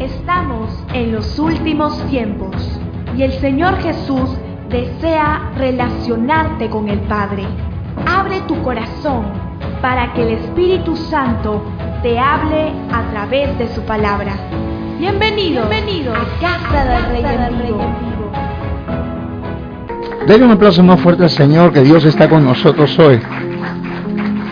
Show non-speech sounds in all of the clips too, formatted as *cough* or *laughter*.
Estamos en los últimos tiempos y el Señor Jesús desea relacionarte con el Padre. Abre tu corazón para que el Espíritu Santo te hable a través de su palabra. Bienvenido, bienvenido a Casa del Rey en Vivo. Denle un aplauso más fuerte al Señor, que Dios está con nosotros hoy.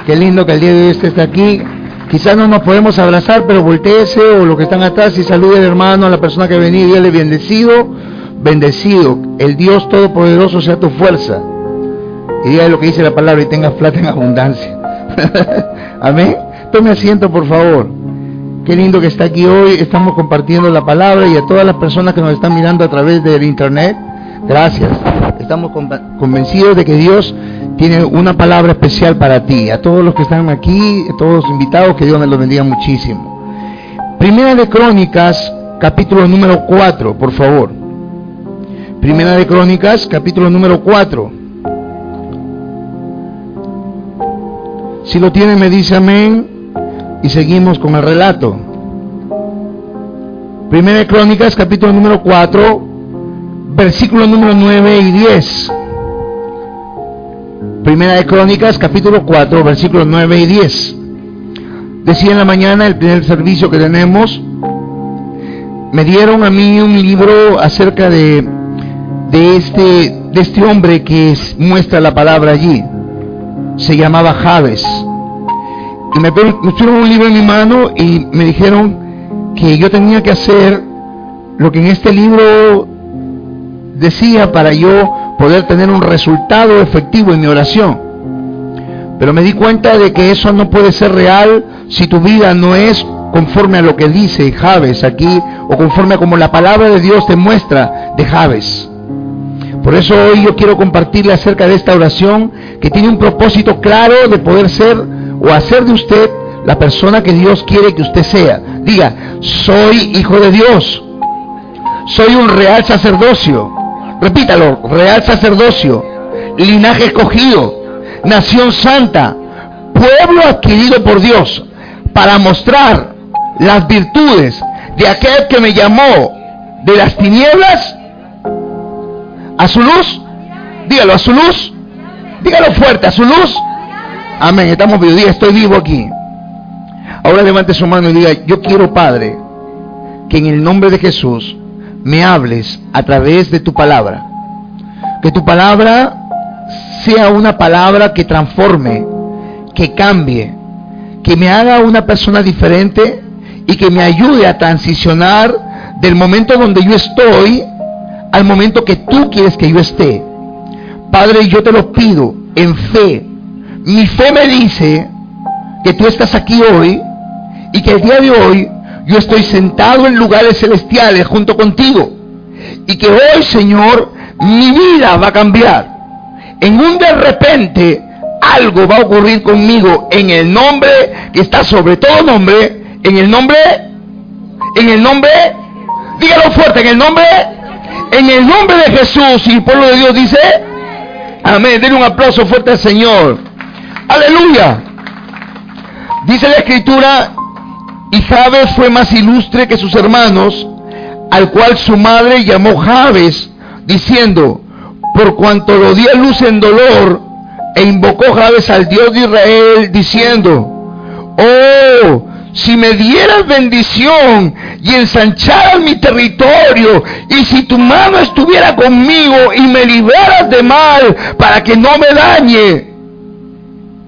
Qué lindo que el día de hoy esté aquí. Quizás no nos podemos abrazar, pero volteese o los que están atrás y salude al hermano, a la persona que venía y dígale bendecido, bendecido. El Dios Todopoderoso sea tu fuerza. Y diga lo que dice la palabra y tenga plata en abundancia. *laughs* Amén. Tome asiento, por favor. Qué lindo que está aquí hoy. Estamos compartiendo la palabra y a todas las personas que nos están mirando a través del internet. Gracias. Estamos convencidos de que Dios tiene una palabra especial para ti. A todos los que están aquí, a todos los invitados, que Dios me los bendiga muchísimo. Primera de Crónicas, capítulo número 4, por favor. Primera de Crónicas, capítulo número 4. Si lo tiene, me dice amén. Y seguimos con el relato. Primera de Crónicas, capítulo número 4, versículos número 9 y 10. Primera de Crónicas, capítulo 4, versículos 9 y 10. Decía en la mañana, el primer servicio que tenemos, me dieron a mí un libro acerca de, de, este, de este hombre que muestra la palabra allí. Se llamaba Javes. Y me, me pusieron un libro en mi mano y me dijeron que yo tenía que hacer lo que en este libro decía para yo poder tener un resultado efectivo en mi oración. Pero me di cuenta de que eso no puede ser real si tu vida no es conforme a lo que dice Javes aquí o conforme a como la palabra de Dios te muestra de Javes. Por eso hoy yo quiero compartirle acerca de esta oración que tiene un propósito claro de poder ser o hacer de usted la persona que Dios quiere que usted sea. Diga, soy hijo de Dios. Soy un real sacerdocio repítalo, real sacerdocio, linaje escogido, nación santa, pueblo adquirido por Dios, para mostrar las virtudes de aquel que me llamó de las tinieblas a su luz. Dígalo, a su luz. Dígalo fuerte, a su luz. Amén. Estamos vivos. Estoy vivo aquí. Ahora levante su mano y diga, yo quiero, Padre, que en el nombre de Jesús me hables a través de tu palabra. Que tu palabra sea una palabra que transforme, que cambie, que me haga una persona diferente y que me ayude a transicionar del momento donde yo estoy al momento que tú quieres que yo esté. Padre, yo te lo pido en fe. Mi fe me dice que tú estás aquí hoy y que el día de hoy yo estoy sentado en lugares celestiales junto contigo. Y que hoy, Señor, mi vida va a cambiar. En un de repente, algo va a ocurrir conmigo en el nombre que está sobre todo nombre. En el nombre, en el nombre, dígalo fuerte, en el nombre, en el nombre de Jesús. Y el pueblo de Dios dice, amén. Denle un aplauso fuerte al Señor. Aleluya. Dice la escritura, y Jabes fue más ilustre que sus hermanos, al cual su madre llamó Jabes, diciendo, por cuanto lo dio luz en dolor, e invocó Jabes al Dios de Israel, diciendo, oh, si me dieras bendición y ensancharas mi territorio, y si tu mano estuviera conmigo y me liberaras de mal para que no me dañe.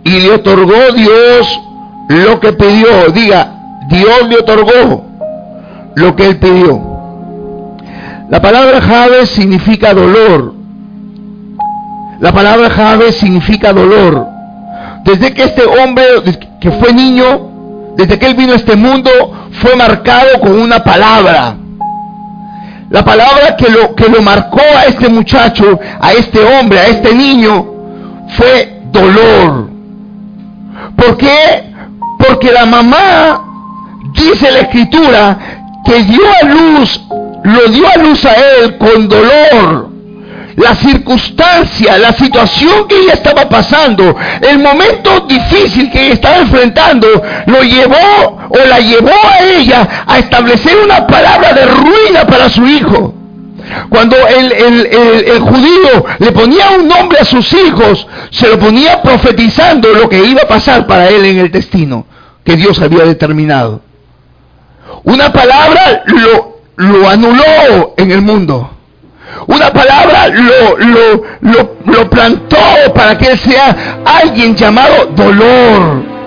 Y le otorgó Dios lo que pidió. Diga, Dios le otorgó lo que él pidió. La palabra Jave significa dolor. La palabra Jave significa dolor. Desde que este hombre, que fue niño, desde que él vino a este mundo, fue marcado con una palabra. La palabra que lo, que lo marcó a este muchacho, a este hombre, a este niño, fue dolor. ¿Por qué? Porque la mamá dice la escritura que dio a luz, lo dio a luz a él con dolor. la circunstancia, la situación que ella estaba pasando, el momento difícil que ella estaba enfrentando, lo llevó o la llevó a ella a establecer una palabra de ruina para su hijo. Cuando el, el, judío le ponía un nombre a sus hijos, se lo ponía profetizando lo que iba a pasar para él en el destino que Dios había determinado. Una palabra lo, lo anuló en el mundo. Una palabra lo, lo, lo, lo plantó para que él sea alguien llamado dolor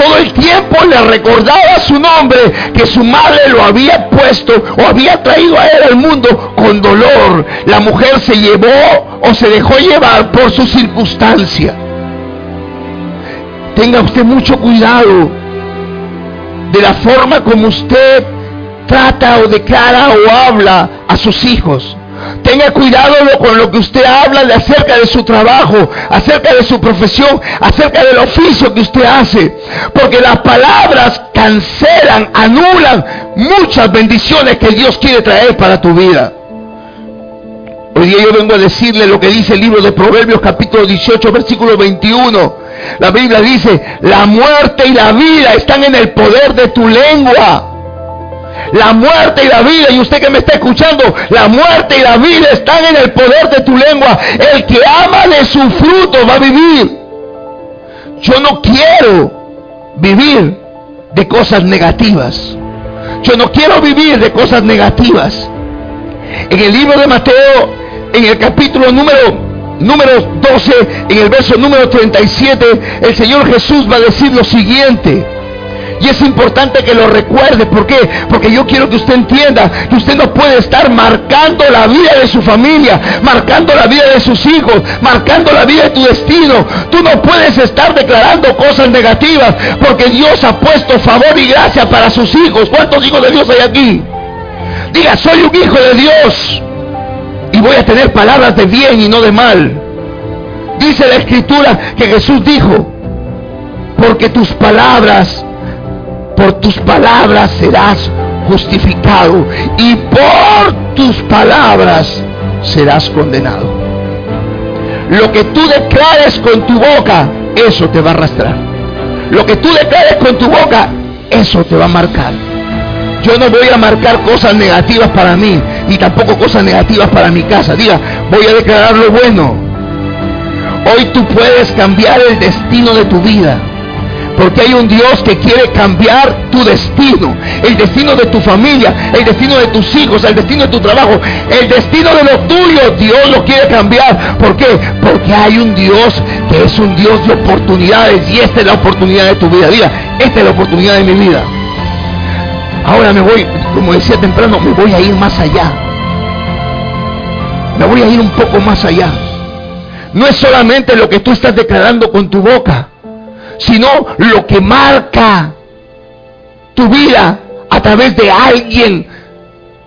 todo el tiempo le recordaba su nombre que su madre lo había puesto o había traído a él al mundo con dolor. La mujer se llevó o se dejó llevar por su circunstancia. Tenga usted mucho cuidado de la forma como usted trata o declara o habla a sus hijos. Tenga cuidado con lo que usted habla de acerca de su trabajo, acerca de su profesión, acerca del oficio que usted hace. Porque las palabras cancelan, anulan muchas bendiciones que Dios quiere traer para tu vida. Hoy día yo vengo a decirle lo que dice el libro de Proverbios capítulo 18 versículo 21. La Biblia dice, la muerte y la vida están en el poder de tu lengua. La muerte y la vida, y usted que me está escuchando, la muerte y la vida están en el poder de tu lengua. El que ama de su fruto va a vivir. Yo no quiero vivir de cosas negativas. Yo no quiero vivir de cosas negativas. En el libro de Mateo, en el capítulo número número 12, en el verso número 37, el Señor Jesús va a decir lo siguiente. Y es importante que lo recuerde. ¿Por qué? Porque yo quiero que usted entienda que usted no puede estar marcando la vida de su familia, marcando la vida de sus hijos, marcando la vida de tu destino. Tú no puedes estar declarando cosas negativas porque Dios ha puesto favor y gracia para sus hijos. ¿Cuántos hijos de Dios hay aquí? Diga, soy un hijo de Dios y voy a tener palabras de bien y no de mal. Dice la escritura que Jesús dijo, porque tus palabras por tus palabras serás justificado y por tus palabras serás condenado. Lo que tú declares con tu boca, eso te va a arrastrar. Lo que tú declares con tu boca, eso te va a marcar. Yo no voy a marcar cosas negativas para mí, ni tampoco cosas negativas para mi casa. Diga, voy a declarar lo bueno. Hoy tú puedes cambiar el destino de tu vida. Porque hay un Dios que quiere cambiar tu destino, el destino de tu familia, el destino de tus hijos, el destino de tu trabajo, el destino de lo tuyo. Dios lo quiere cambiar. ¿Por qué? Porque hay un Dios que es un Dios de oportunidades y esta es la oportunidad de tu vida. Diga, esta es la oportunidad de mi vida. Ahora me voy, como decía temprano, me voy a ir más allá. Me voy a ir un poco más allá. No es solamente lo que tú estás declarando con tu boca sino lo que marca tu vida a través de alguien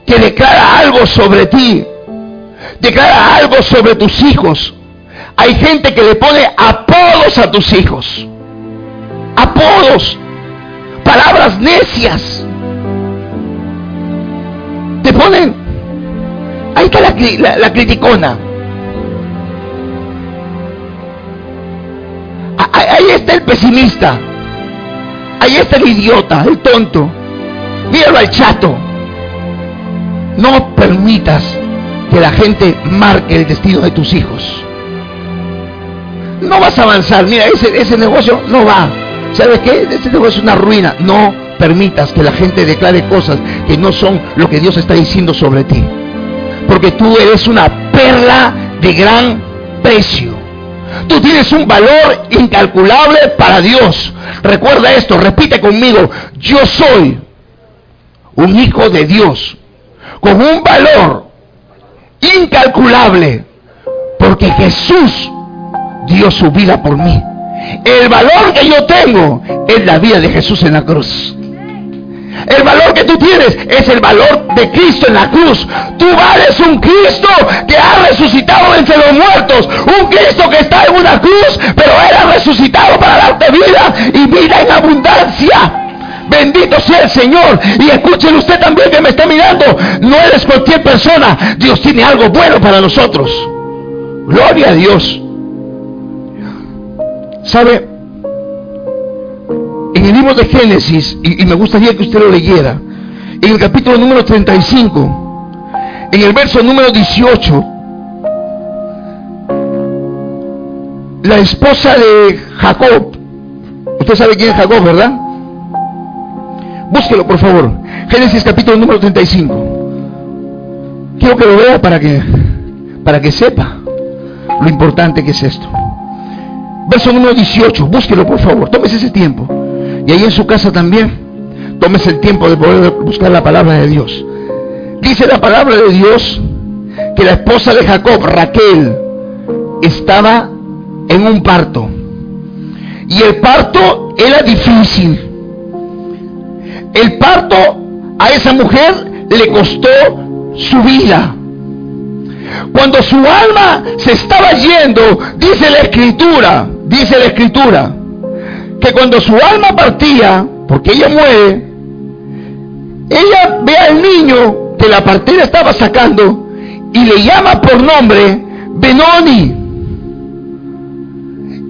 que declara algo sobre ti, declara algo sobre tus hijos. Hay gente que le pone apodos a tus hijos, apodos, palabras necias. Te ponen, ahí está la, la criticona. Ahí está el pesimista. Ahí está el idiota, el tonto. Míralo al chato. No permitas que la gente marque el destino de tus hijos. No vas a avanzar. Mira, ese, ese negocio no va. ¿Sabes qué? Ese negocio es una ruina. No permitas que la gente declare cosas que no son lo que Dios está diciendo sobre ti. Porque tú eres una perla de gran precio. Tú tienes un valor incalculable para Dios. Recuerda esto, repite conmigo, yo soy un hijo de Dios con un valor incalculable porque Jesús dio su vida por mí. El valor que yo tengo es la vida de Jesús en la cruz. El valor que tú tienes es el valor de Cristo en la cruz. Tú vales un Cristo que ha resucitado entre los muertos. Un Cristo que está en una cruz, pero era resucitado para darte vida y vida en abundancia. Bendito sea el Señor. Y escúchelo usted también que me está mirando. No eres cualquier persona. Dios tiene algo bueno para nosotros. Gloria a Dios. ¿Sabe? En el libro de Génesis, y, me gustaría que usted lo leyera, en el capítulo número 35, en el verso número 18, la esposa de Jacob, usted sabe quién es Jacob, ¿verdad? Búsquelo, por favor. Génesis capítulo número 35. Quiero que lo vea para que, para que sepa lo importante que es esto. Verso número 18, búsquelo por favor, tómese ese tiempo. Y ahí en su casa también, tómese el tiempo de poder buscar la palabra de Dios. Dice la palabra de Dios que la esposa de Jacob, Raquel, estaba en un parto. Y el parto era difícil. El parto a esa mujer le costó su vida. Cuando su alma se estaba yendo, dice la escritura, dice la escritura, que cuando su alma partía, porque ella muere, ella ve al niño que la partida estaba sacando y le llama por nombre Benoni.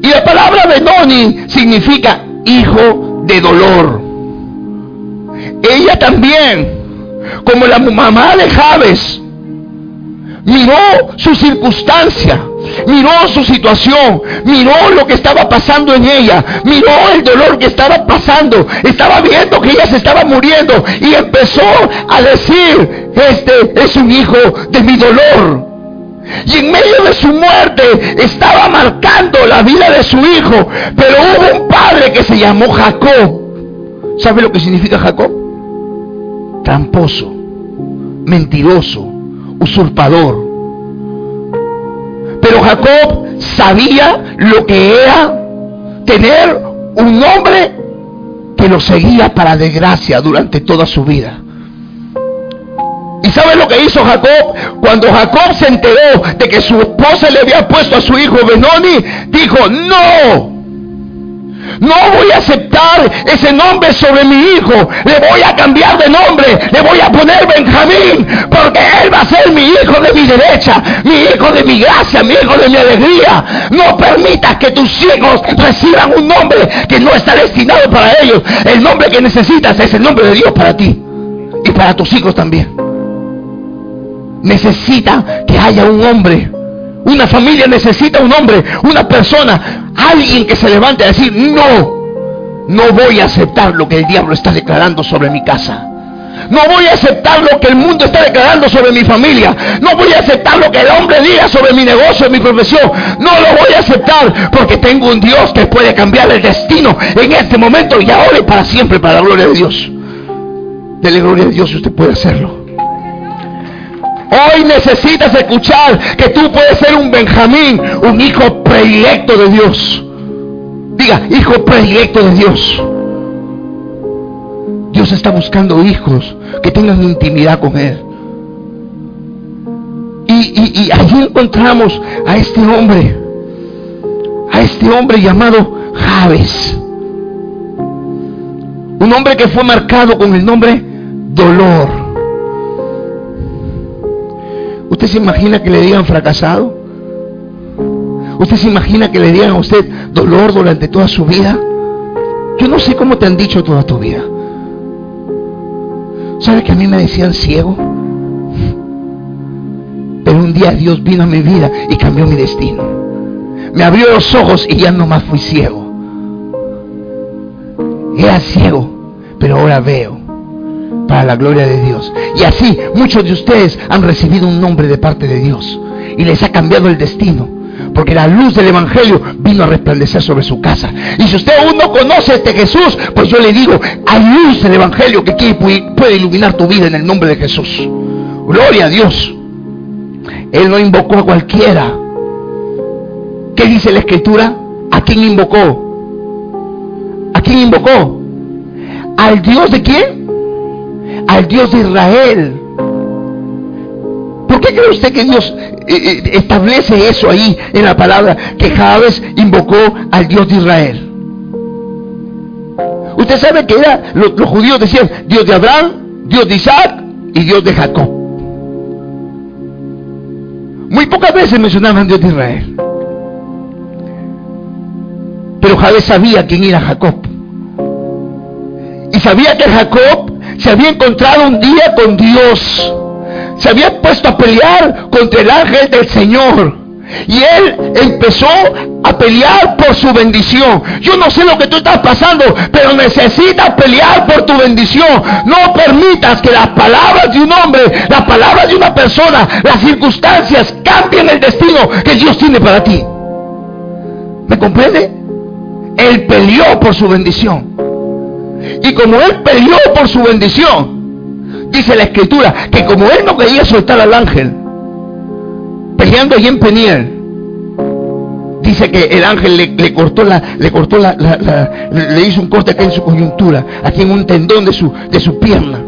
Y la palabra Benoni significa hijo de dolor. Ella también, como la mamá de Javes, miró su circunstancia, miró su situación, miró lo que estaba pasando en ella, miró el dolor que estaba pasando, estaba viendo que ella se estaba muriendo y empezó a decir, este es un hijo de mi dolor. Y en medio de su muerte estaba marcando la vida de su hijo, pero hubo un padre que se llamó Jacob. ¿Sabe lo que significa Jacob? Tramposo, mentiroso, usurpador. Pero Jacob sabía lo que era tener un hombre que lo seguía para desgracia durante toda su vida. ¿Y sabe lo que hizo Jacob? Cuando Jacob se enteró de que su esposa le había puesto a su hijo Benoni, dijo, no, no voy a aceptar ese nombre sobre mi hijo. Le voy a cambiar de nombre. Le voy a poner Benjamín. Porque él va a ser mi hijo de mi derecha. Mi hijo de mi gracia. Mi hijo de mi alegría. No permitas que tus hijos reciban un nombre que no está destinado para ellos. El nombre que necesitas es el nombre de Dios para ti. Y para tus hijos también. Necesita que haya un hombre una familia necesita un hombre, una persona, alguien que se levante a decir, no, no voy a aceptar lo que el diablo está declarando sobre mi casa. No voy a aceptar lo que el mundo está declarando sobre mi familia. No voy a aceptar lo que el hombre diga sobre mi negocio, mi profesión. No lo voy a aceptar porque tengo un Dios que puede cambiar el destino en este momento y ahora y para siempre para la gloria de Dios. Dele gloria a Dios si usted puede hacerlo. Hoy necesitas escuchar que tú puedes ser un Benjamín, un hijo predilecto de Dios. Diga, hijo predilecto de Dios. Dios está buscando hijos que tengan intimidad con Él. Y, allí encontramos a este hombre, a este hombre llamado Javes. Un hombre que fue marcado con el nombre dolor. ¿Usted se imagina que le digan fracasado? ¿Usted se imagina que le digan a usted dolor durante toda su vida? Yo no sé cómo te han dicho toda tu vida. ¿Sabe que a mí me decían ciego? Pero un día Dios vino a mi vida y cambió mi destino. Me abrió los ojos y ya no más fui ciego. Era ciego, pero ahora veo para la gloria de Dios. Y así muchos de ustedes han recibido un nombre de parte de Dios y les ha cambiado el destino. Porque la luz del Evangelio vino a resplandecer sobre su casa. Y si usted aún no conoce a este Jesús, pues yo le digo, hay luz del Evangelio que puede iluminar tu vida en el nombre de Jesús. Gloria a Dios. Él no invocó a cualquiera. ¿Qué dice la Escritura? ¿A quién invocó? ¿A quién invocó? ¿Al Dios de quién? Al Dios de Israel. ¿Por qué cree usted que Dios eh, eh, establece eso ahí en la palabra que vez invocó al Dios de Israel? Usted sabe que era, los, judíos decían Dios de Abraham, Dios de Isaac y Dios de Jacob. Muy pocas veces mencionaban Dios de Israel. Pero Jabez sabía quién era Jacob. Y sabía que Jacob se había encontrado un día con Dios. Se había puesto a pelear contra el ángel del Señor. Y él empezó a pelear por su bendición. Yo no sé lo que tú estás pasando, pero necesitas pelear por tu bendición. No permitas que las palabras de un hombre, las palabras de una persona, las circunstancias cambien el destino que Dios tiene para ti. ¿Me comprende? Él peleó por su bendición. Y como él peleó por su bendición, dice la escritura que como él no quería soltar al ángel, peleando allí en Peniel, dice que el ángel le, cortó la, le cortó la, le hizo un corte aquí en su coyuntura, aquí en un tendón de su, de su pierna.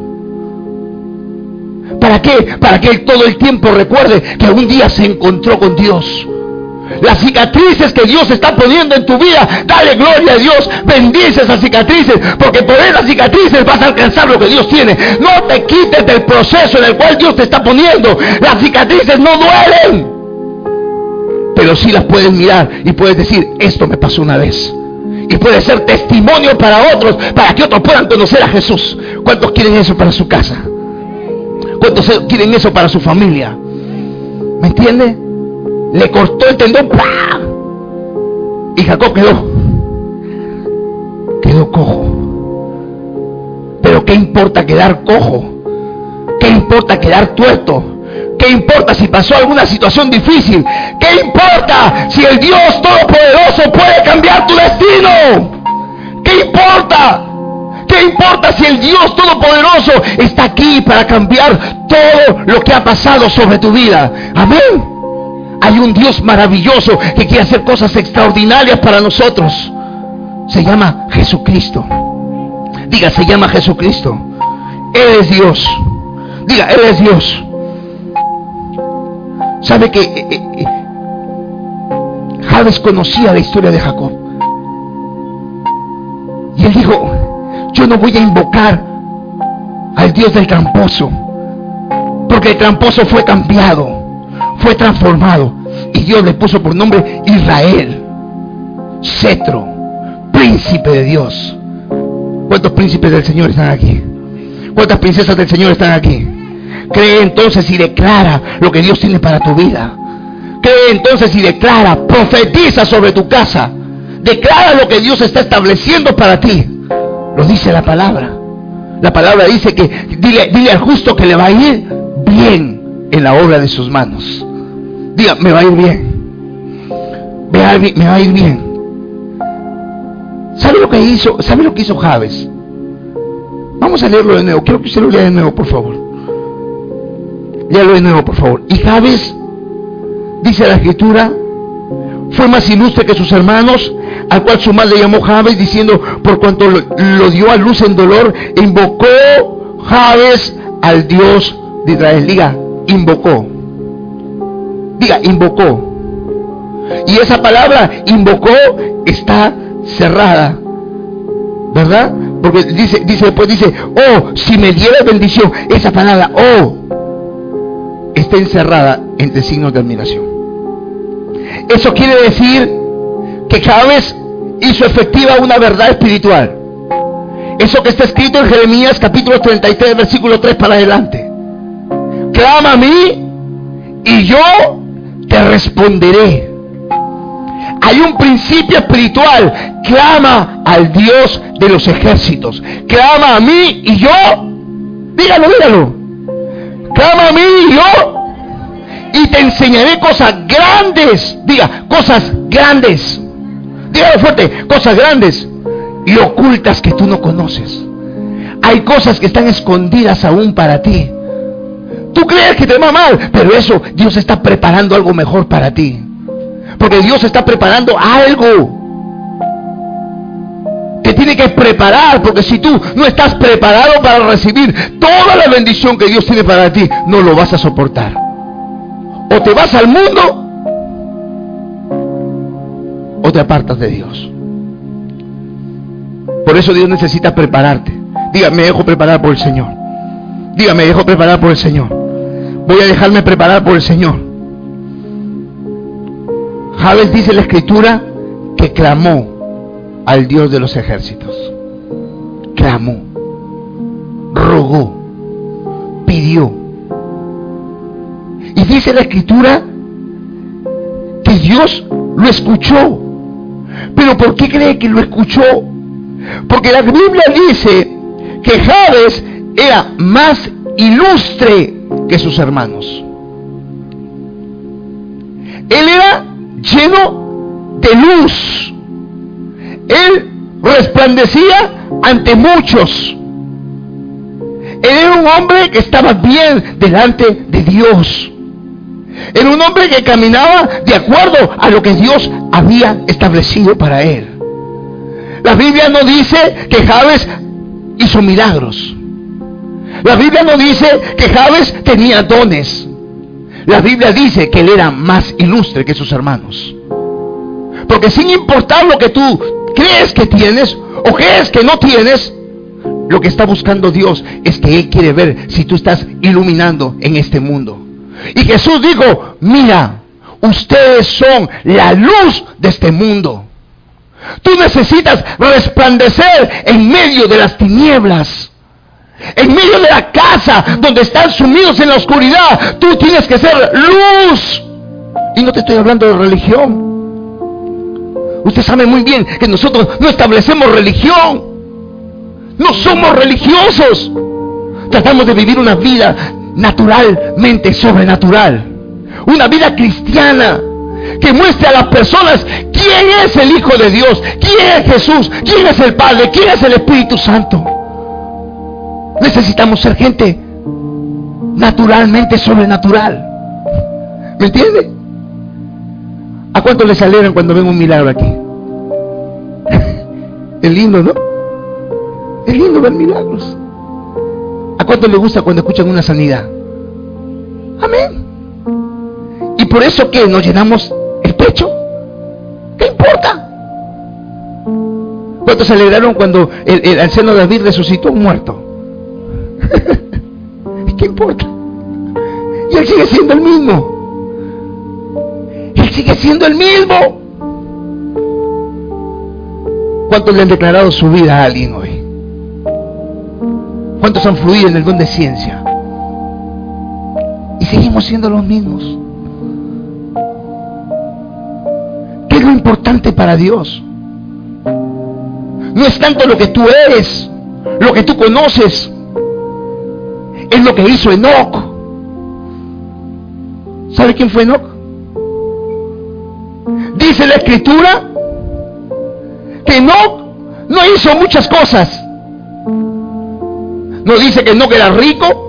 ¿Para qué? Para que él todo el tiempo recuerde que un día se encontró con Dios. Las cicatrices que Dios está poniendo en tu vida, dale gloria a Dios, bendice esas cicatrices, porque por esas cicatrices vas a alcanzar lo que Dios tiene. No te quites del proceso en el cual Dios te está poniendo. Las cicatrices no duelen, pero sí las puedes mirar y puedes decir, esto me pasó una vez. Y puede ser testimonio para otros, para que otros puedan conocer a Jesús. ¿Cuántos quieren eso para su casa? ¿Cuántos quieren eso para su familia? ¿Me entiende? Le cortó el tendón. Y Jacob quedó. Quedó cojo. Pero ¿qué importa quedar cojo? ¿Qué importa quedar tuerto? ¿Qué importa si pasó alguna situación difícil? ¿Qué importa si el Dios Todopoderoso puede cambiar tu destino? ¿Qué importa? ¿Qué importa si el Dios Todopoderoso está aquí para cambiar todo lo que ha pasado sobre tu vida? Amén. Hay un Dios maravilloso que quiere hacer cosas extraordinarias para nosotros. Se llama Jesucristo. Diga, se llama Jesucristo. Él es Dios. Diga, Él es Dios. ¿Sabe que eh, eh, eh, Javes conocía la historia de Jacob? Y él dijo, yo no voy a invocar al Dios del tramposo, porque el tramposo fue cambiado fue transformado Dios le puso por nombre Israel, cetro, príncipe de Dios. ¿Cuántos príncipes del Señor están aquí? ¿Cuántas princesas del Señor están aquí? Cree entonces y declara lo que Dios tiene para tu vida. Cree entonces y declara, profetiza sobre tu casa. Declara lo que Dios está estableciendo para ti. Lo dice la palabra. La palabra dice que dile, dile al justo que le va a ir bien en la obra de sus manos. Diga, me va a ir bien. Me va a ir, me va a ir bien. ¿Sabe lo que hizo? ¿Sabe lo que hizo Javes? Vamos a leerlo de nuevo. Quiero que usted lo lea de nuevo, por favor. Léalo de nuevo, por favor. Y Javes, dice la escritura, fue más ilustre que sus hermanos, al cual su madre llamó Javes, diciendo, por cuanto lo, dio a luz en dolor, invocó Javes al Dios de Israel. Diga, invocó. Diga, invocó. Y esa palabra invocó está cerrada. ¿Verdad? Porque dice, dice, después dice, oh, si me diera bendición, esa palabra, oh, está encerrada entre signos de admiración. Eso quiere decir que cada vez hizo efectiva una verdad espiritual. Eso que está escrito en Jeremías capítulo 33, versículo 3 para adelante clama a mí y yo te responderé. Hay un principio espiritual. Clama al Dios de los ejércitos. Clama a mí y yo. Dígalo, dígalo. Clama a mí y yo. Y te enseñaré cosas grandes. Diga, cosas grandes. Dígalo fuerte, cosas grandes y ocultas que tú no conoces. Hay cosas que están escondidas aún para ti. Tú crees que te va mal, pero eso Dios está preparando algo mejor para ti. Porque Dios está preparando algo. Que tiene que preparar, porque si tú no estás preparado para recibir toda la bendición que Dios tiene para ti, no lo vas a soportar. O te vas al mundo o te apartas de Dios. Por eso Dios necesita prepararte. Dígame, me dejo preparar por el Señor. Dígame, me dejo preparar por el Señor. Voy a dejarme preparar por el Señor. Javes dice la escritura que clamó al Dios de los ejércitos. Clamó, rogó, pidió. Y dice la escritura que Dios lo escuchó. Pero ¿por qué cree que lo escuchó? Porque la Biblia dice que Javes era más ilustre que sus hermanos. Él era lleno de luz. Él resplandecía ante muchos. Él era un hombre que estaba bien delante de Dios. Era un hombre que caminaba de acuerdo a lo que Dios había establecido para él. La Biblia no dice que Javes hizo milagros. La Biblia no dice que Javes tenía dones. La Biblia dice que él era más ilustre que sus hermanos. Porque sin importar lo que tú crees que tienes o crees que no tienes, lo que está buscando Dios es que Él quiere ver si tú estás iluminando en este mundo. Y Jesús dijo, mira, ustedes son la luz de este mundo. Tú necesitas resplandecer en medio de las tinieblas. En medio de la casa donde están sumidos en la oscuridad, tú tienes que ser luz. Y no te estoy hablando de religión. Usted sabe muy bien que nosotros no establecemos religión. No somos religiosos. Tratamos de vivir una vida naturalmente sobrenatural. Una vida cristiana que muestre a las personas quién es el Hijo de Dios, quién es Jesús, quién es el Padre, quién es el Espíritu Santo. Necesitamos ser gente naturalmente sobrenatural. ¿Me entiende? ¿A cuánto les alegran cuando ven un milagro aquí? *laughs* Es lindo, ¿no? Es lindo ver milagros. ¿A cuánto les gusta cuando escuchan una sanidad? Amén. Y por eso que nos llenamos el pecho. ¿Qué importa? ¿Cuántos se alegraron cuando el, el anciano David resucitó un muerto? *laughs* ¿Qué importa? Y él sigue siendo el mismo. Él sigue siendo el mismo. ¿Cuántos le han declarado su vida a alguien hoy? ¿Cuántos han fluido en el don de ciencia? Y seguimos siendo los mismos. ¿Qué es lo importante para Dios? No es tanto lo que tú eres, lo que tú conoces, es lo que hizo Enoch. ¿Sabe quién fue Enoch? Dice la escritura que Enoch no hizo muchas cosas. No dice que Enoch era rico.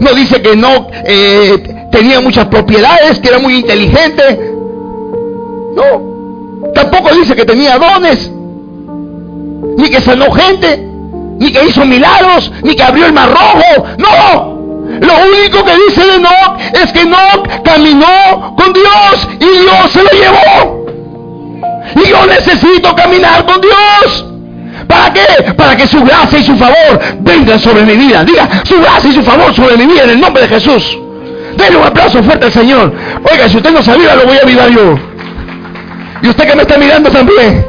No dice que Enoch eh, tenía muchas propiedades, que era muy inteligente. No. Tampoco dice que tenía dones. Ni que sanó gente ni que hizo milagros, ni que abrió el mar rojo. No. Lo único que dice de Enoch es que Enoch caminó con Dios y Dios se lo llevó. Y yo necesito caminar con Dios. ¿Para qué? Para que su gracia y su favor vengan sobre mi vida. Diga, su gracia y su favor sobre mi vida en el nombre de Jesús. Denle un aplauso fuerte al Señor. Oiga, si usted no sabía, lo voy a avivar yo. Y usted que me está mirando también.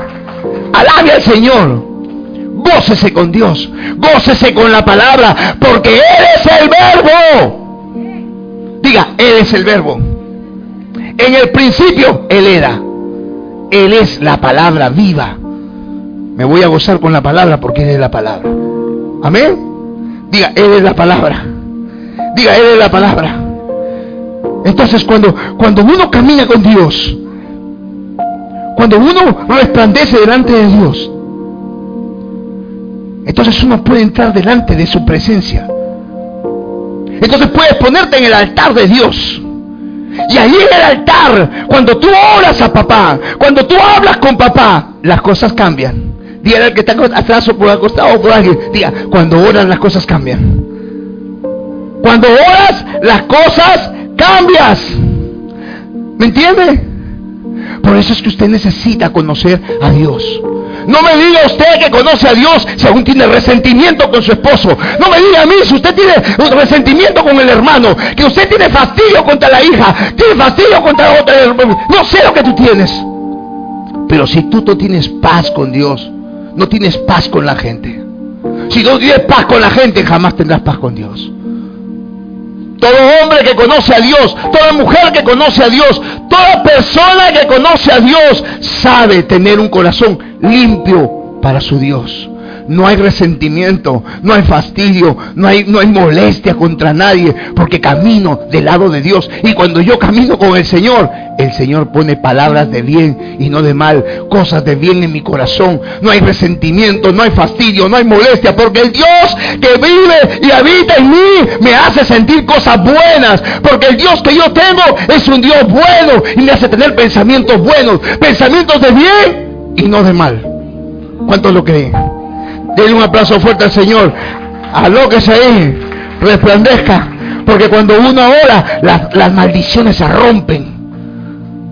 Alabe al Señor. Gócese con Dios, gócese con la palabra, porque Él es el verbo. Diga, Él es el verbo. En el principio Él era. Él es la palabra viva. Me voy a gozar con la palabra porque Él es la palabra. Amén. Diga, Él es la palabra. Diga, Él es la palabra. Entonces cuando, cuando uno camina con Dios, cuando uno resplandece delante de Dios, entonces uno puede entrar delante de su presencia. Entonces puedes ponerte en el altar de Dios. Y ahí en el altar, cuando tú oras a papá, cuando tú hablas con papá, las cosas cambian. Dígale al que está atrás o por acostado o por alguien. Cuando oras las cosas cambian. Cuando oras las cosas cambias. ¿Me entiende? Por eso es que usted necesita conocer a Dios. No me diga usted que conoce a Dios si aún tiene resentimiento con su esposo. No me diga a mí si usted tiene resentimiento con el hermano, que usted tiene fastidio contra la hija, tiene fastidio contra otra. No sé lo que tú tienes. Pero si tú no tienes paz con Dios, no tienes paz con la gente. Si no tienes paz con la gente, jamás tendrás paz con Dios. Todo hombre que conoce a Dios, toda mujer que conoce a Dios, toda persona que conoce a Dios sabe tener un corazón limpio para su Dios no hay resentimiento, no hay fastidio, no hay, no hay molestia contra nadie, porque camino del lado de Dios. Y cuando yo camino con el Señor, el Señor pone palabras de bien y no de mal, cosas de bien en mi corazón. No hay resentimiento, no hay fastidio, no hay molestia, porque el Dios que vive y habita en mí me hace sentir cosas buenas, porque el Dios que yo tengo es un Dios bueno y me hace tener pensamientos buenos, pensamientos de bien y no de mal. ¿Cuántos lo creen? Denle un aplauso fuerte al Señor. Alóquese ahí. Resplandezca. Porque cuando uno ora, las, maldiciones se rompen.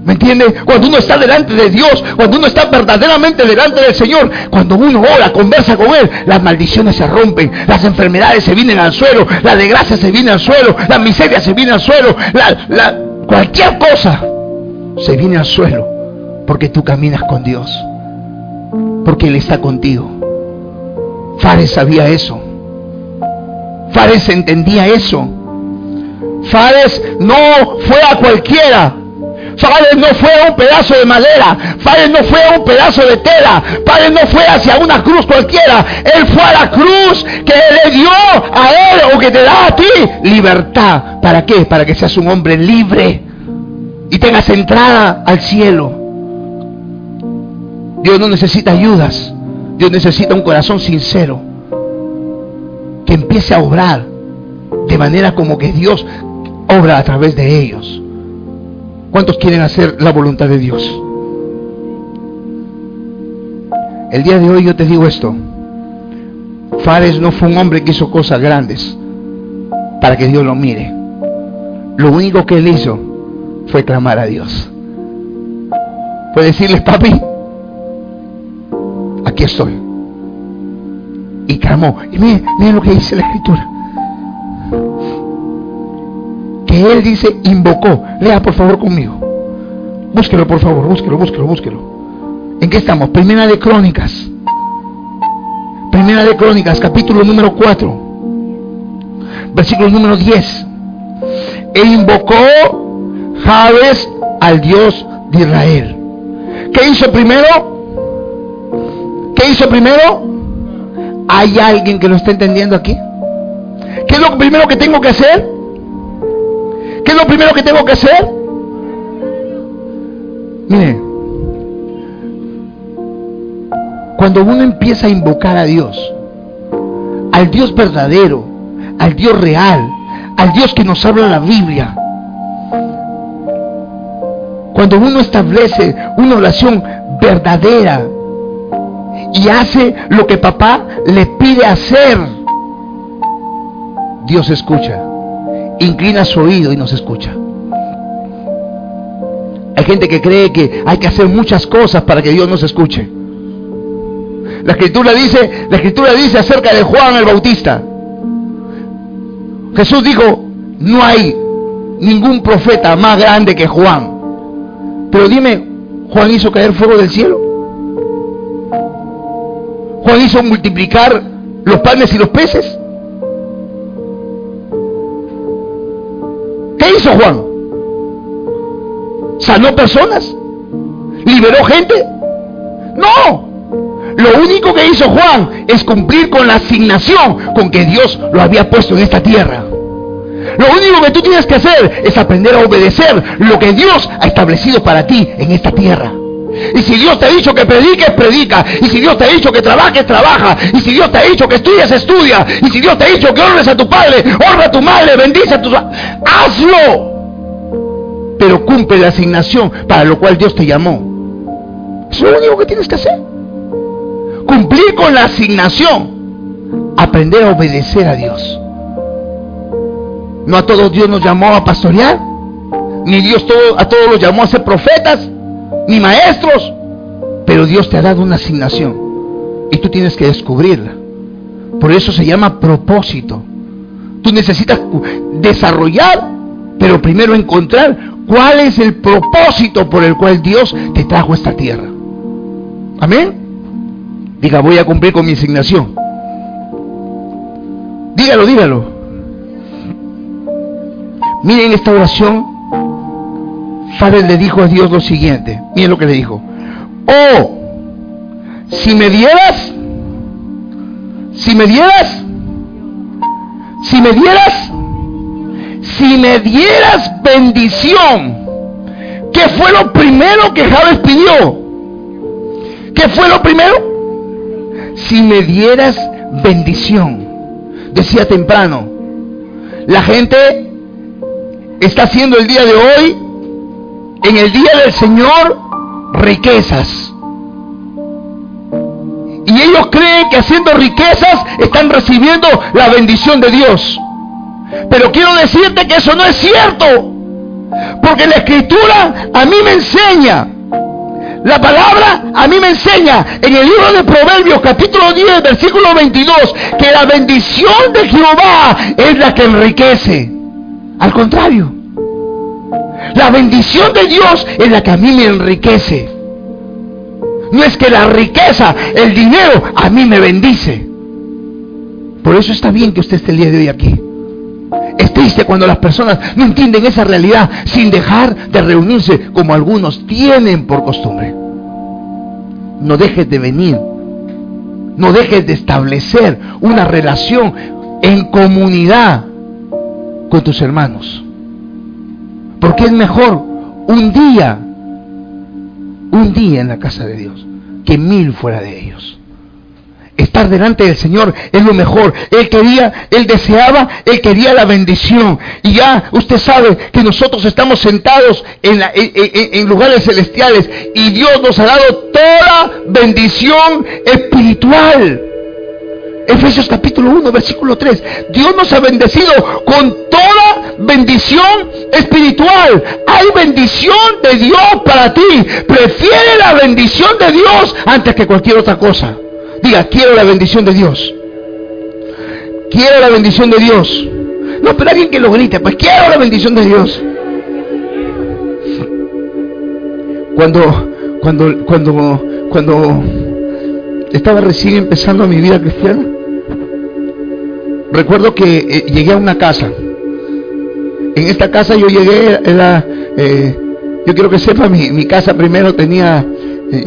¿Me entiende? Cuando uno está delante de Dios, cuando uno está verdaderamente delante del Señor, cuando uno ora, conversa con Él, las maldiciones se rompen, las enfermedades se vienen al suelo, la desgracia se viene al suelo, la miseria se viene al suelo, la, cualquier cosa se viene al suelo, porque tú caminas con Dios, porque Él está contigo. Fares sabía eso. Fares entendía eso. Fares no fue a cualquiera. Fares no fue a un pedazo de madera. Fares no fue a un pedazo de tela. Fares no fue hacia una cruz cualquiera. Él fue a la cruz que le dio a él o que te da a ti libertad. ¿Para qué? Para que seas un hombre libre y tengas entrada al cielo. Dios no necesita ayudas. Dios necesita un corazón sincero que empiece a obrar de manera como que Dios obra a través de ellos. ¿Cuántos quieren hacer la voluntad de Dios? El día de hoy yo te digo esto. Fares no fue un hombre que hizo cosas grandes para que Dios lo mire. Lo único que él hizo fue clamar a Dios. Fue decirles, papi, aquí estoy. Y clamó. Y miren, lo que dice la escritura. Que él dice, invocó. Lea por favor conmigo. Búsquelo por favor, búsquelo, búsquelo, búsquelo. ¿En qué estamos? Primera de Crónicas. Primera de Crónicas, capítulo número 4. Versículo número 10. E invocó Jabes al Dios de Israel. ¿Qué hizo primero? ¿Qué hizo primero? ¿Hay alguien que lo está entendiendo aquí? ¿Qué es lo primero que tengo que hacer? ¿Qué es lo primero que tengo que hacer? Mire, cuando uno empieza a invocar a Dios, al Dios verdadero, al Dios real, al Dios que nos habla la Biblia, cuando uno establece una oración verdadera, y hace lo que papá le pide hacer, Dios escucha. Inclina su oído y nos escucha. Hay gente que cree que hay que hacer muchas cosas para que Dios nos escuche. La escritura dice, la escritura dice acerca de Juan el Bautista. Jesús dijo, no hay ningún profeta más grande que Juan. Pero dime, ¿Juan hizo caer fuego del cielo? Hizo multiplicar los panes y los peces. ¿Qué hizo Juan? ¿Sanó personas? ¿Liberó gente? No. Lo único que hizo Juan es cumplir con la asignación con que Dios lo había puesto en esta tierra. Lo único que tú tienes que hacer es aprender a obedecer lo que Dios ha establecido para ti en esta tierra. Y si Dios te ha dicho que prediques, predica. Y si Dios te ha dicho que trabajes, trabaja. Y si Dios te ha dicho que estudies, estudia. Y si Dios te ha dicho que honres a tu padre, honra a tu madre, bendice a tu... Hazlo. Pero cumple la asignación para lo cual Dios te llamó. Es lo único que tienes que hacer. Cumplir con la asignación. Aprender a obedecer a Dios. No a todos Dios nos llamó a pastorear. Ni Dios a todos los llamó a ser profetas ni maestros. Pero Dios te ha dado una asignación y tú tienes que descubrirla. Por eso se llama propósito. Tú necesitas desarrollar, pero primero encontrar cuál es el propósito por el cual Dios te trajo a esta tierra. Amén. Diga, voy a cumplir con mi asignación. Dígalo, dígalo. Miren esta oración. Padre le dijo a Dios lo siguiente. Miren lo que le dijo. Oh, si me dieras, si me dieras, si me dieras, si me dieras bendición, ¿qué fue lo primero que Javes pidió? ¿Qué fue lo primero? Si me dieras bendición. Decía temprano, la gente está haciendo el día de hoy, en el día del Señor, riquezas. Y ellos creen que haciendo riquezas están recibiendo la bendición de Dios. Pero quiero decirte que eso no es cierto. Porque la escritura a mí me enseña. La palabra a mí me enseña en el libro de Proverbios capítulo 10 versículo 22 que la bendición de Jehová es la que enriquece. Al contrario, la bendición de Dios es la que a mí me enriquece. No es que la riqueza, el dinero, a mí me bendice. Por eso está bien que usted esté el día de hoy aquí. Es triste cuando las personas no entienden esa realidad sin dejar de reunirse como algunos tienen por costumbre. No dejes de venir. No dejes de establecer una relación en comunidad con tus hermanos. Porque es mejor un día, un día en la casa de Dios, que mil fuera de ellos. Estar delante del Señor es lo mejor. Él quería, él deseaba, él quería la bendición. Y ya usted sabe que nosotros estamos sentados en, en, lugares celestiales y Dios nos ha dado toda bendición espiritual. Efesios capítulo 1, versículo 3. Dios nos ha bendecido con toda bendición espiritual. Hay bendición de Dios para ti. Prefiere la bendición de Dios antes que cualquier otra cosa. Diga, quiero la bendición de Dios. Quiero la bendición de Dios. No, pero alguien que lo grite, pues quiero la bendición de Dios. Cuando, cuando, cuando, cuando estaba recién empezando mi vida cristiana, recuerdo que eh, llegué a una casa. En esta casa yo llegué, era, eh, yo quiero que sepa, mi, mi casa primero tenía, eh,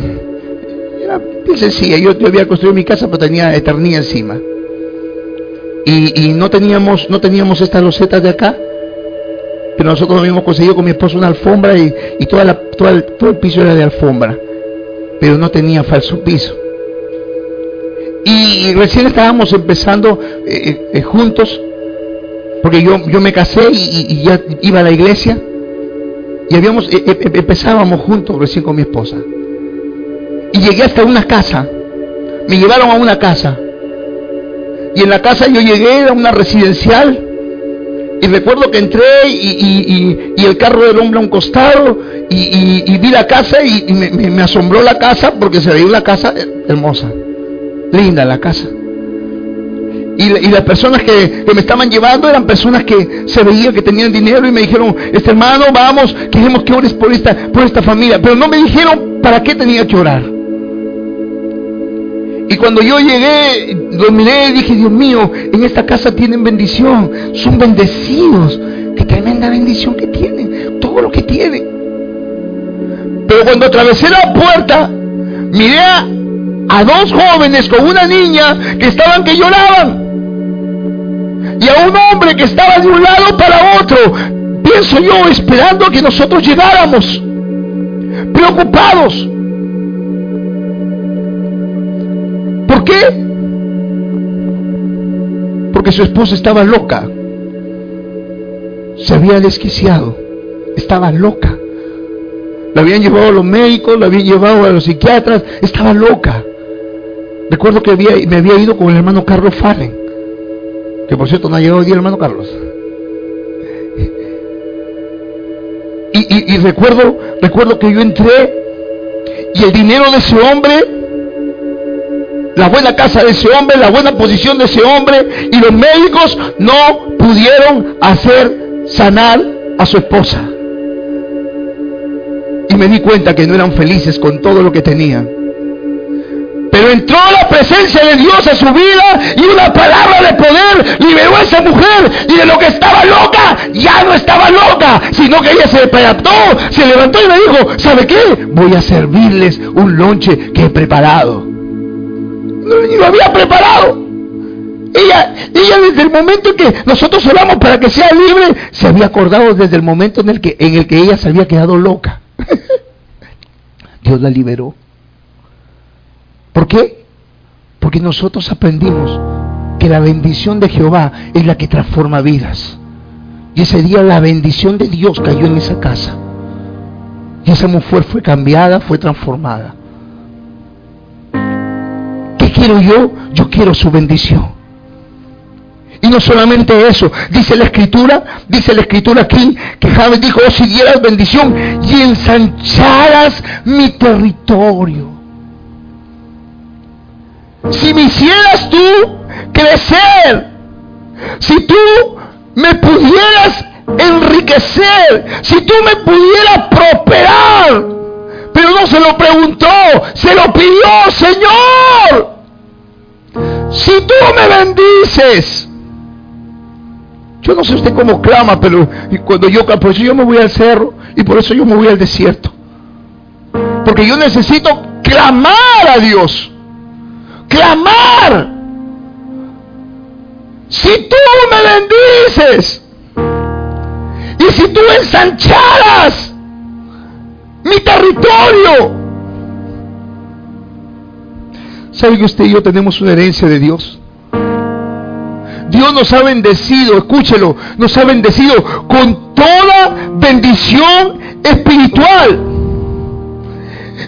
era sencilla, yo, yo, había construido mi casa pero tenía eternía encima. Y, y, no teníamos, no teníamos estas losetas de acá, pero nosotros habíamos conseguido con mi esposo una alfombra y, y toda la, todo, el, todo el piso era de alfombra, pero no tenía falso piso. Y recién estábamos empezando eh, eh, juntos, porque yo, yo me casé y, y, ya iba a la iglesia, y habíamos, eh, empezábamos juntos recién con mi esposa. Y llegué hasta una casa, me llevaron a una casa, y en la casa yo llegué a una residencial, y recuerdo que entré y, y, el carro del hombre a un costado. Y, vi la casa y, me, me, asombró la casa porque se veía una casa hermosa linda la casa. Y, las personas que, me estaban llevando eran personas que se veía que tenían dinero y me dijeron, este hermano, vamos, queremos que ores por esta, por esta familia. Pero no me dijeron para qué tenía que orar. Y cuando yo llegué, lo miré y dije, Dios mío, en esta casa tienen bendición, son bendecidos. Qué tremenda bendición que tienen, todo lo que tienen. Pero cuando atravesé la puerta, miré a, a dos jóvenes con una niña que estaban que lloraban. Y a un hombre que estaba de un lado para otro. Pienso yo esperando que nosotros llegáramos. Preocupados. ¿Por qué? Porque su esposa estaba loca. Se había desquiciado. Estaba loca. La habían llevado a los médicos, la habían llevado a los psiquiatras. Estaba loca. Recuerdo que había, me había ido con el hermano Carlos Fallen, que por cierto no ha llegado hoy el hermano Carlos. Y, y, y, recuerdo, recuerdo que yo entré Y el dinero de ese hombre, la buena casa de ese hombre, la buena posición de ese hombre y los médicos no pudieron hacer sanar a su esposa. Y me di cuenta que no eran felices con todo lo que tenían. Entró la presencia de Dios a su vida y una palabra de poder liberó a esa mujer y de lo que estaba loca, ya no estaba loca, sino que ella se despertó, se levantó y me dijo, ¿sabe qué? Voy a servirles un lonche que he preparado. Y lo había preparado. Ella, ella desde el momento en que nosotros oramos para que sea libre, se había acordado desde el momento en el que, en el que ella se había quedado loca. *laughs* Dios la liberó. ¿Por qué? Porque nosotros aprendimos que la bendición de Jehová es la que transforma vidas. Y ese día la bendición de Dios cayó en esa casa. Y esa mujer fue cambiada, fue transformada. ¿Qué quiero yo? Yo quiero su bendición. Y no solamente eso, dice la escritura, dice la escritura aquí, que Javes dijo, oh, si dieras bendición y ensancharas mi territorio. Si me hicieras tú crecer, si tú me pudieras enriquecer, si tú me pudieras prosperar, pero no se lo preguntó, se lo pidió, Señor. Si tú me bendices, yo no sé usted cómo clama, pero cuando yo, por eso yo me voy al cerro y por eso yo me voy al desierto. Porque yo necesito clamar a Dios clamar. Si tú me bendices y si tú ensancharas mi territorio, ¿sabe que usted y yo tenemos una herencia de Dios? Dios nos ha bendecido, escúchelo, nos ha bendecido con toda bendición espiritual.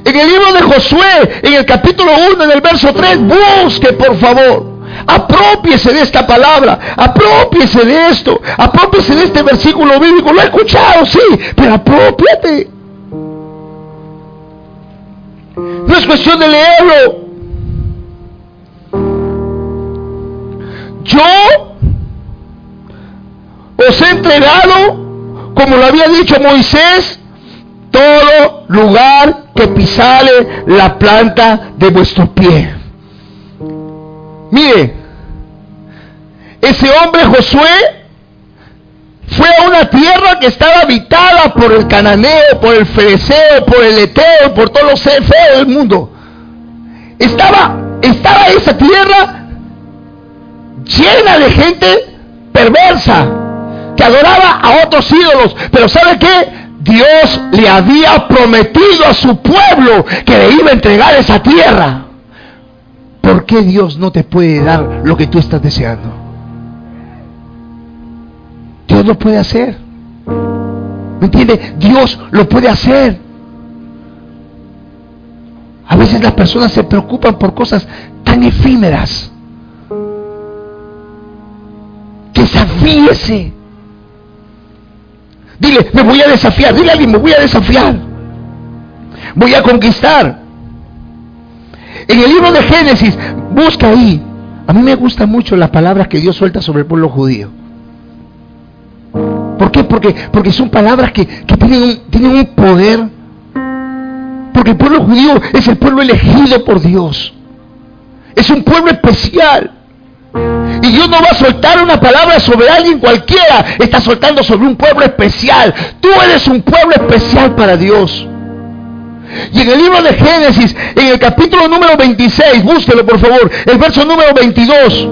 En el libro de Josué, en el capítulo 1, en el verso 3, busque por favor. Apropiese de esta palabra, apropiese de esto, apropiese de este versículo bíblico. Lo he escuchado, sí, pero apropiate. No es cuestión de leerlo. Yo os he entregado, como lo había dicho Moisés, todo lugar que pisale la planta de vuestro pie. Mire, ese hombre Josué fue a una tierra que estaba habitada por el cananeo, por el fereceo, por el eteo, por todos los feos del mundo. Estaba, estaba esa tierra llena de gente perversa que adoraba a otros ídolos. Pero ¿sabe qué? Dios le había prometido a su pueblo que le iba a entregar esa tierra. ¿Por qué Dios no te puede dar lo que tú estás deseando? Dios lo puede hacer. ¿Me entiende? Dios lo puede hacer. A veces las personas se preocupan por cosas tan efímeras. Desafíese. Dile, me voy a desafiar. Dile a alguien, me voy a desafiar. Voy a conquistar. En el libro de Génesis, busca ahí. A mí me gusta mucho las palabras que Dios suelta sobre el pueblo judío. ¿Por qué? Porque, porque son palabras que, tienen, tienen un poder. Porque el pueblo judío es el pueblo elegido por Dios. Es un pueblo especial. Y Dios no va a soltar una palabra sobre alguien cualquiera. Está soltando sobre un pueblo especial. Tú eres un pueblo especial para Dios. Y en el libro de Génesis, en el capítulo número 26, búsquelo por favor, el verso número 22.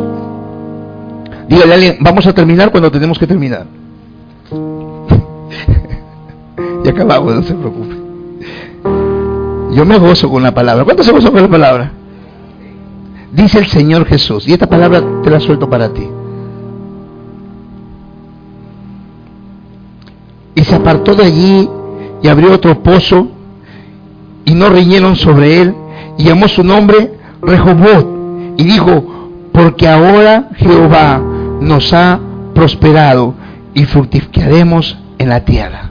Dígale a alguien, vamos a terminar cuando tenemos que terminar. *laughs* y acabamos, no se preocupe. Yo me gozo con la palabra. ¿Cuánto se gozo con la palabra? Dice el Señor Jesús. Y esta palabra te la suelto para ti. Y se apartó de allí y abrió otro pozo y no riñeron sobre él y llamó su nombre Rehobot y dijo, porque ahora Jehová nos ha prosperado y fructificaremos en la tierra.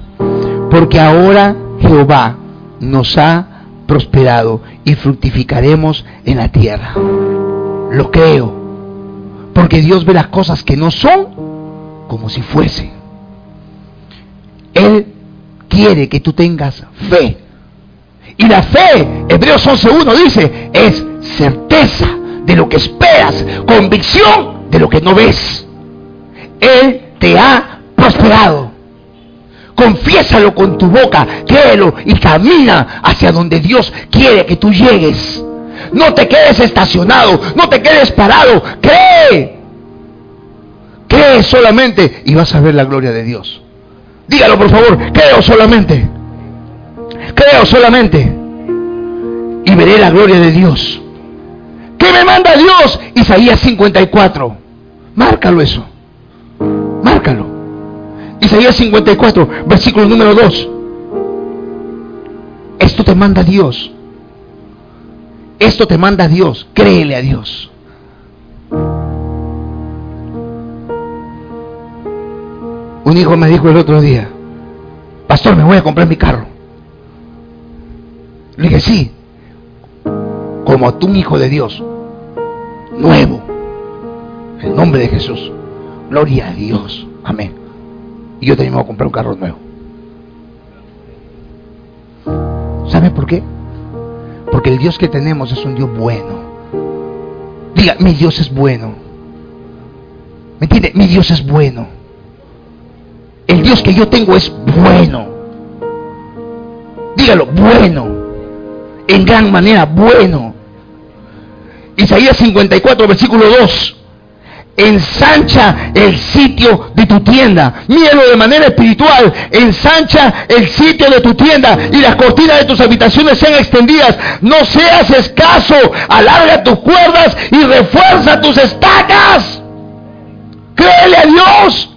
Porque ahora Jehová nos ha prosperado y fructificaremos en la tierra. Lo creo. Porque Dios ve las cosas que no son como si fuesen. Él quiere que tú tengas fe. Y la fe, Hebreos 11.1 dice, es certeza de lo que esperas, convicción de lo que no ves. Él te ha prosperado. Confiésalo con tu boca, créelo y camina hacia donde Dios quiere que tú llegues. No te quedes estacionado, no te quedes parado, cree. Cree solamente y vas a ver la gloria de Dios. Dígalo por favor, creo solamente. Creo solamente. Y veré la gloria de Dios. ¿Qué me manda Dios? Isaías 54. Márcalo eso. Márcalo. Isaías 54, versículo número 2. Esto te manda Dios. Esto te manda Dios. Créele a Dios. Un hijo me dijo el otro día, pastor, me voy a comprar mi carro. Le dije, sí, como tú, hijo de Dios, nuevo, en nombre de Jesús. Gloria a Dios. Amén. Y yo también me voy a comprar un carro nuevo. ¿Sabe por qué? Porque el Dios que tenemos es un Dios bueno. Diga, mi Dios es bueno. ¿Me entiende? Mi Dios es bueno. El Dios que yo tengo es bueno. Dígalo, bueno. En gran manera, bueno. Isaías 54, versículo 2 ensancha el sitio de tu tienda. Míralo de manera espiritual. Ensancha el sitio de tu tienda y las cortinas de tus habitaciones sean extendidas. No seas escaso. Alarga tus cuerdas y refuerza tus estacas. Créele a Dios.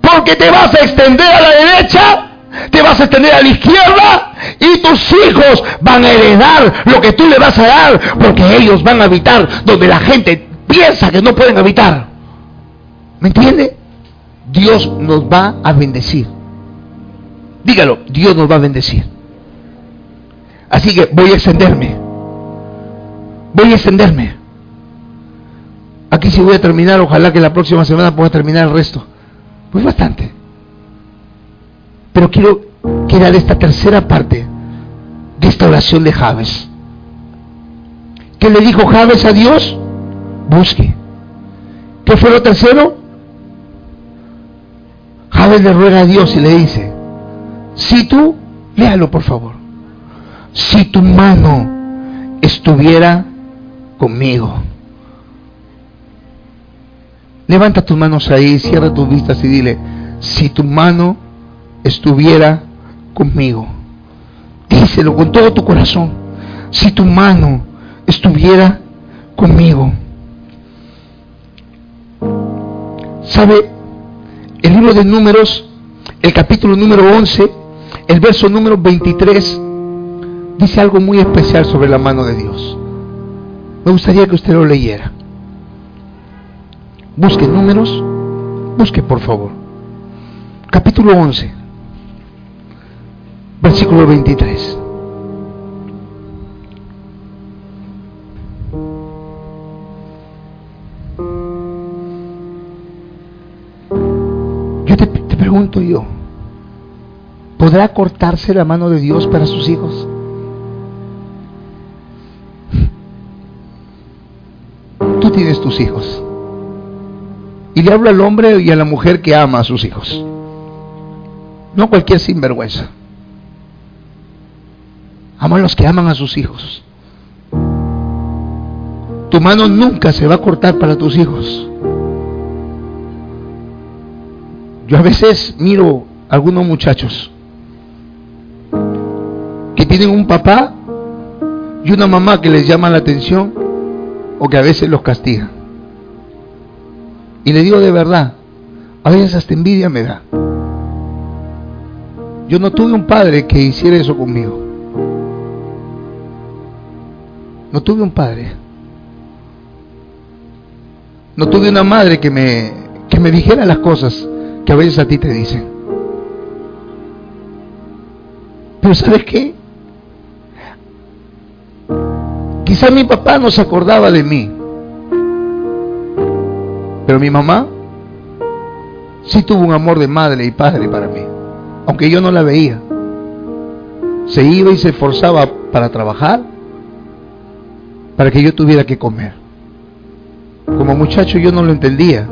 Porque te vas a extender a la derecha, te vas a extender a la izquierda y tus hijos van a heredar lo que tú le vas a dar porque ellos van a habitar donde la gente piensa que no pueden habitar. ¿Me entiende? Dios nos va a bendecir. Dígalo, Dios nos va a bendecir. Así que voy a extenderme. Voy a extenderme. Aquí sí voy a terminar, ojalá que la próxima semana pueda terminar el resto. Pues bastante. Pero quiero quedar esta tercera parte de esta oración de Javes. ¿Qué le dijo Javes a Dios? Busque. ¿Qué fue lo tercero? Javes le ruega a Dios y le dice, si tú, léalo por favor, si tu mano estuviera conmigo. Levanta tus manos ahí, cierra tus vistas y dile, si tu mano estuviera conmigo. Díselo con todo tu corazón, si tu mano estuviera conmigo. ¿Sabe? El libro de números, el capítulo número 11, el verso número 23, dice algo muy especial sobre la mano de Dios. Me gustaría que usted lo leyera. Busque números, busque por favor. Capítulo 11, versículo 23. Pregunto yo, ¿podrá cortarse la mano de Dios para sus hijos? Tú tienes tus hijos. Y le hablo al hombre y a la mujer que ama a sus hijos. No cualquier sinvergüenza. Ama a los que aman a sus hijos. Tu mano nunca se va a cortar para tus hijos. Yo a veces miro a algunos muchachos que tienen un papá y una mamá que les llama la atención o que a veces los castiga. Y le digo de verdad, a veces hasta envidia me da. Yo no tuve un padre que hiciera eso conmigo. No tuve un padre. No tuve una madre que me, que me dijera las cosas que a veces a ti te dicen. Pero ¿sabes qué? Quizá mi papá no se acordaba de mí. Pero mi mamá sí tuvo un amor de madre y padre para mí. Aunque yo no la veía. Se iba y se esforzaba para trabajar. Para que yo tuviera que comer. Como muchacho yo no lo entendía.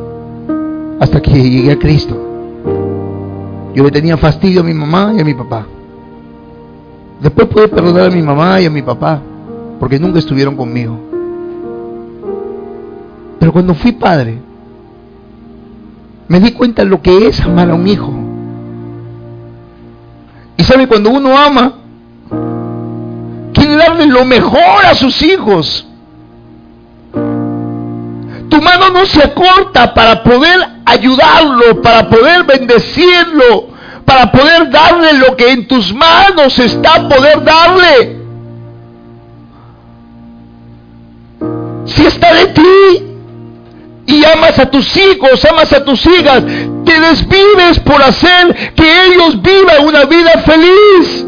Hasta que llegué a Cristo. Yo le tenía fastidio a mi mamá y a mi papá. Después pude perdonar a mi mamá y a mi papá, porque nunca estuvieron conmigo. Pero cuando fui padre, me di cuenta de lo que es amar a un hijo. Y sabe, cuando uno ama, quiere darle lo mejor a sus hijos. Tu mano no se acorta para poder ayudarlo, para poder bendecirlo, para poder darle lo que en tus manos está poder darle. Si está de ti y amas a tus hijos, amas a tus hijas, te desvives por hacer que ellos vivan una vida feliz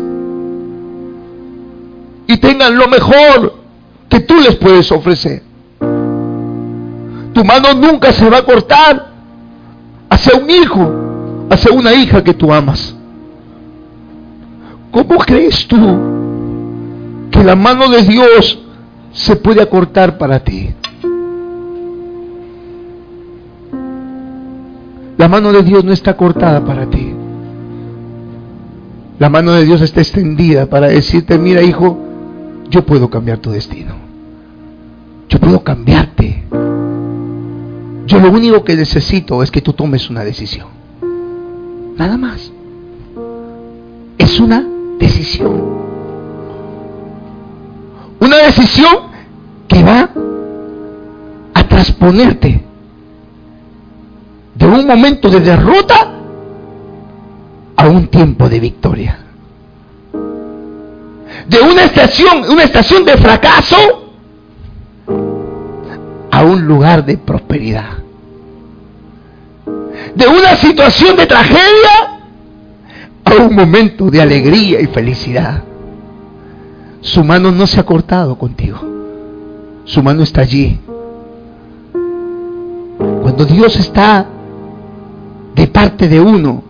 y tengan lo mejor que tú les puedes ofrecer. Tu mano nunca se va a cortar hacia un hijo, hacia una hija que tú amas. ¿Cómo crees tú que la mano de Dios se puede acortar para ti? La mano de Dios no está cortada para ti. La mano de Dios está extendida para decirte, mira hijo, yo puedo cambiar tu destino. Yo puedo cambiarte. Yo lo único que necesito es que tú tomes una decisión. Nada más. Es una decisión. Una decisión que va a transponerte de un momento de derrota a un tiempo de victoria. De una estación, una estación de fracaso un lugar de prosperidad. De una situación de tragedia a un momento de alegría y felicidad. Su mano no se ha cortado contigo. Su mano está allí. Cuando Dios está de parte de uno,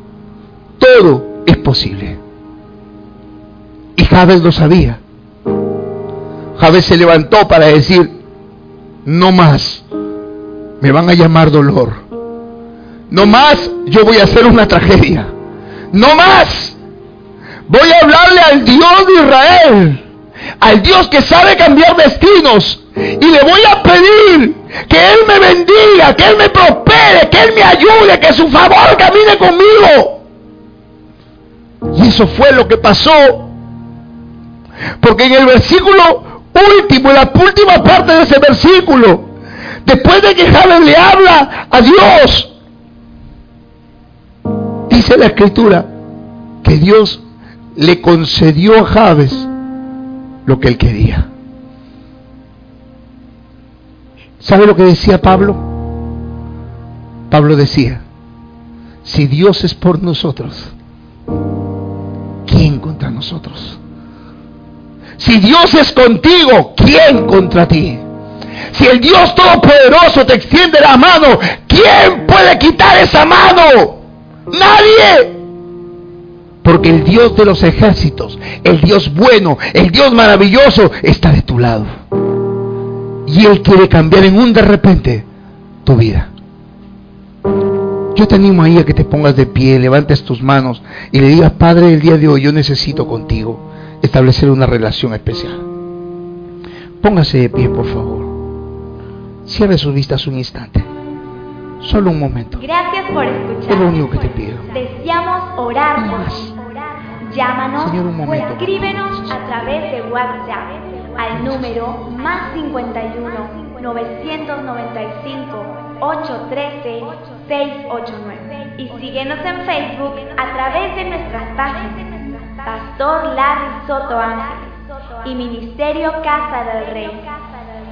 todo es posible. Y Jabez lo sabía. Jabez se levantó para decir, no más, me van a llamar dolor. No más, yo voy a hacer una tragedia. No más, voy a hablarle al Dios de Israel, al Dios que sabe cambiar destinos. Y le voy a pedir que Él me bendiga, que Él me prospere, que Él me ayude, que su favor camine conmigo. Y eso fue lo que pasó. Porque en el versículo último, la última parte de ese versículo, después de que Javes le habla a Dios, dice la escritura que Dios le concedió a Javes lo que él quería. ¿Sabe lo que decía Pablo? Pablo decía, si Dios es por nosotros, ¿quién contra nosotros? Si Dios es contigo, ¿quién contra ti? Si el Dios Todopoderoso te extiende la mano, ¿quién puede quitar esa mano? Nadie. Porque el Dios de los ejércitos, el Dios bueno, el Dios maravilloso, está de tu lado. Y Él quiere cambiar en un de repente tu vida. Yo te animo ahí a que te pongas de pie, levantes tus manos y le digas, Padre, el día de hoy yo necesito contigo establecer una relación especial. Póngase de pie, por favor. Cierre sus vistas un instante. Solo un momento. Gracias por escuchar. Es lo único que te pido. Deseamos orar por Más. Llámanos Señor, un o escríbenos a través de WhatsApp al número más 51 995 813 689 y síguenos en Facebook a través de nuestras páginas Pastor Larry Soto Ángeles y Ministerio Casa del Rey.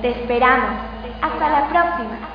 Te esperamos. Hasta la próxima.